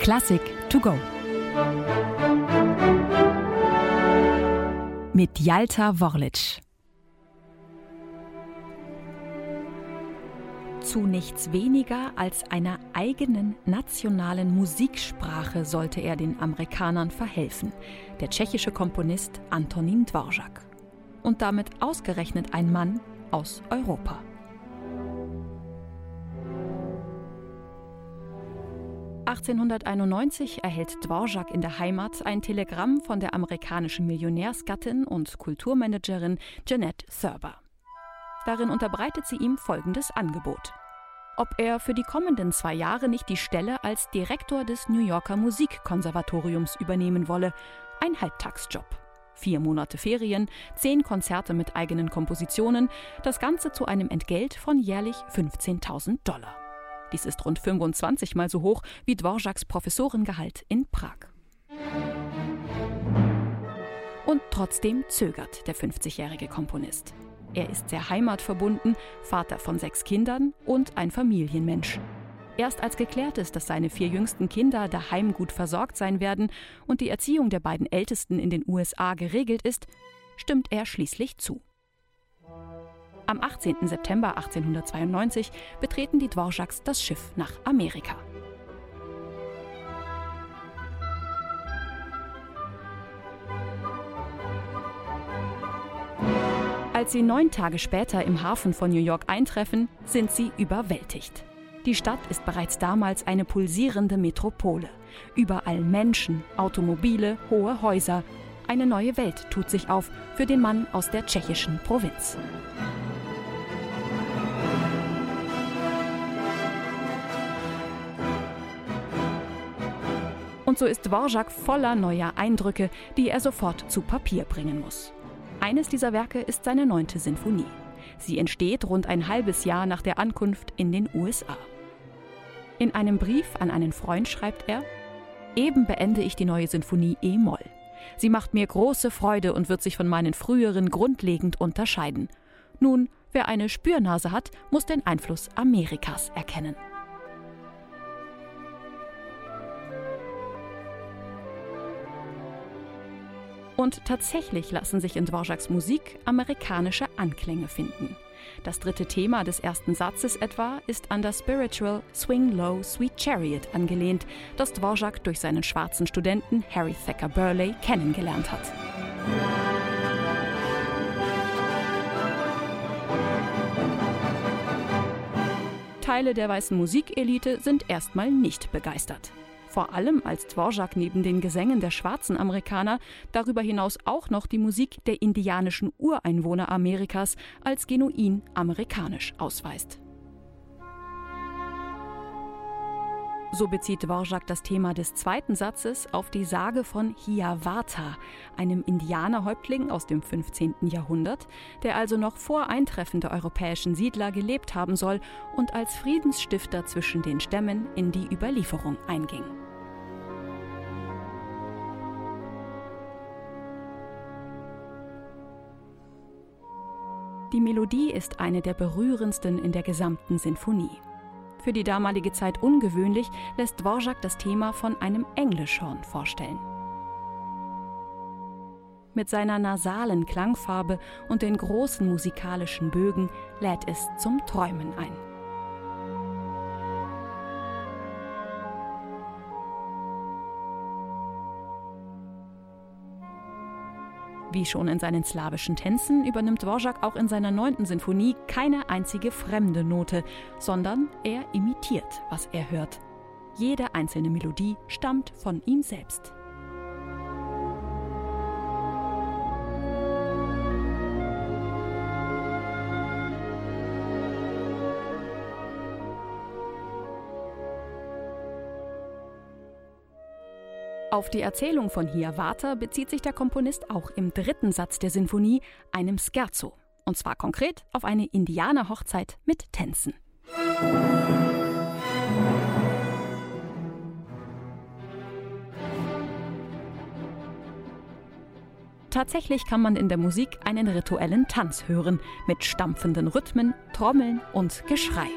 Klassik to go. Mit Jalta Worlic. Zu nichts weniger als einer eigenen nationalen Musiksprache sollte er den Amerikanern verhelfen, der tschechische Komponist Antonin Dvorak. Und damit ausgerechnet ein Mann aus Europa. 1891 erhält Dvorak in der Heimat ein Telegramm von der amerikanischen Millionärsgattin und Kulturmanagerin Jeanette Thurber. Darin unterbreitet sie ihm folgendes Angebot. Ob er für die kommenden zwei Jahre nicht die Stelle als Direktor des New Yorker Musikkonservatoriums übernehmen wolle, ein Halbtagsjob. Vier Monate Ferien, zehn Konzerte mit eigenen Kompositionen, das Ganze zu einem Entgelt von jährlich 15.000 Dollar. Dies ist rund 25 mal so hoch wie Dvoraks Professorengehalt in Prag. Und trotzdem zögert der 50-jährige Komponist. Er ist sehr heimatverbunden, Vater von sechs Kindern und ein Familienmensch. Erst als geklärt ist, dass seine vier jüngsten Kinder daheim gut versorgt sein werden und die Erziehung der beiden Ältesten in den USA geregelt ist, stimmt er schließlich zu. Am 18. September 1892 betreten die Dvoraks das Schiff nach Amerika. Als sie neun Tage später im Hafen von New York eintreffen, sind sie überwältigt. Die Stadt ist bereits damals eine pulsierende Metropole. Überall Menschen, Automobile, hohe Häuser. Eine neue Welt tut sich auf für den Mann aus der tschechischen Provinz. Und so ist Dvorak voller neuer Eindrücke, die er sofort zu Papier bringen muss. Eines dieser Werke ist seine neunte Sinfonie. Sie entsteht rund ein halbes Jahr nach der Ankunft in den USA. In einem Brief an einen Freund schreibt er: Eben beende ich die neue Sinfonie E-Moll. Sie macht mir große Freude und wird sich von meinen früheren grundlegend unterscheiden. Nun, wer eine Spürnase hat, muss den Einfluss Amerikas erkennen. Und tatsächlich lassen sich in Dvoraks Musik amerikanische Anklänge finden. Das dritte Thema des ersten Satzes etwa ist an das Spiritual Swing Low Sweet Chariot angelehnt, das Dvorak durch seinen schwarzen Studenten Harry Thacker Burley kennengelernt hat. Teile der weißen Musikelite sind erstmal nicht begeistert vor allem als Dvorak neben den Gesängen der schwarzen Amerikaner darüber hinaus auch noch die Musik der indianischen Ureinwohner Amerikas als genuin amerikanisch ausweist. So bezieht Dvorak das Thema des zweiten Satzes auf die Sage von Hiawatha, einem Indianerhäuptling aus dem 15. Jahrhundert, der also noch vor Eintreffen der europäischen Siedler gelebt haben soll und als Friedensstifter zwischen den Stämmen in die Überlieferung einging. Die Melodie ist eine der berührendsten in der gesamten Sinfonie. Für die damalige Zeit ungewöhnlich lässt Dvorak das Thema von einem Englischhorn vorstellen. Mit seiner nasalen Klangfarbe und den großen musikalischen Bögen lädt es zum Träumen ein. Wie schon in seinen slawischen Tänzen übernimmt Dvorak auch in seiner neunten Sinfonie keine einzige fremde Note, sondern er imitiert, was er hört. Jede einzelne Melodie stammt von ihm selbst. Auf die Erzählung von Hiawatha bezieht sich der Komponist auch im dritten Satz der Sinfonie, einem Scherzo. Und zwar konkret auf eine Indianerhochzeit mit Tänzen. Tatsächlich kann man in der Musik einen rituellen Tanz hören, mit stampfenden Rhythmen, Trommeln und Geschrei.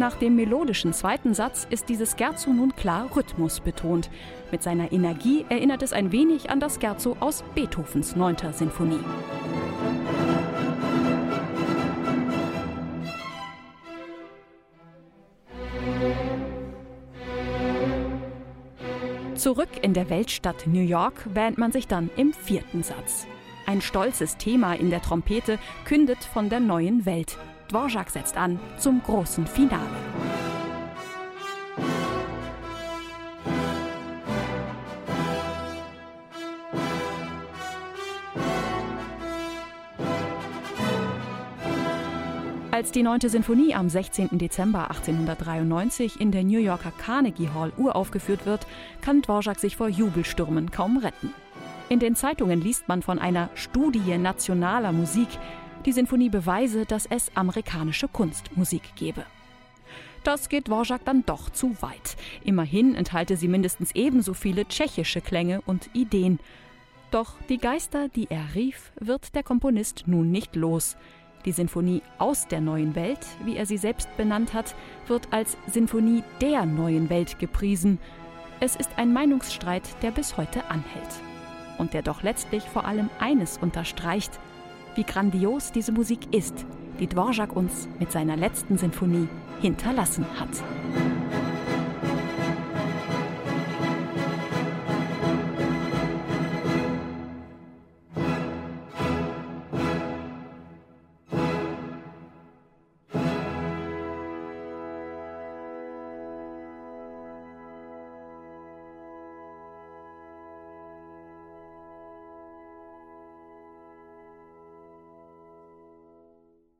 Nach dem melodischen zweiten Satz ist dieses Scherzo nun klar rhythmusbetont. Mit seiner Energie erinnert es ein wenig an das Scherzo aus Beethovens 9. Sinfonie. Zurück in der Weltstadt New York wähnt man sich dann im vierten Satz. Ein stolzes Thema in der Trompete kündet von der neuen Welt. Dvorak setzt an zum großen Finale. Als die 9. Sinfonie am 16. Dezember 1893 in der New Yorker Carnegie Hall uraufgeführt wird, kann Dvorak sich vor Jubelstürmen kaum retten. In den Zeitungen liest man von einer Studie nationaler Musik. Die Sinfonie beweise, dass es amerikanische Kunstmusik gebe. Das geht Dvorak dann doch zu weit. Immerhin enthalte sie mindestens ebenso viele tschechische Klänge und Ideen. Doch die Geister, die er rief, wird der Komponist nun nicht los. Die Sinfonie aus der neuen Welt, wie er sie selbst benannt hat, wird als Sinfonie der neuen Welt gepriesen. Es ist ein Meinungsstreit, der bis heute anhält. Und der doch letztlich vor allem eines unterstreicht, wie grandios diese Musik ist, die Dvorak uns mit seiner letzten Sinfonie hinterlassen hat.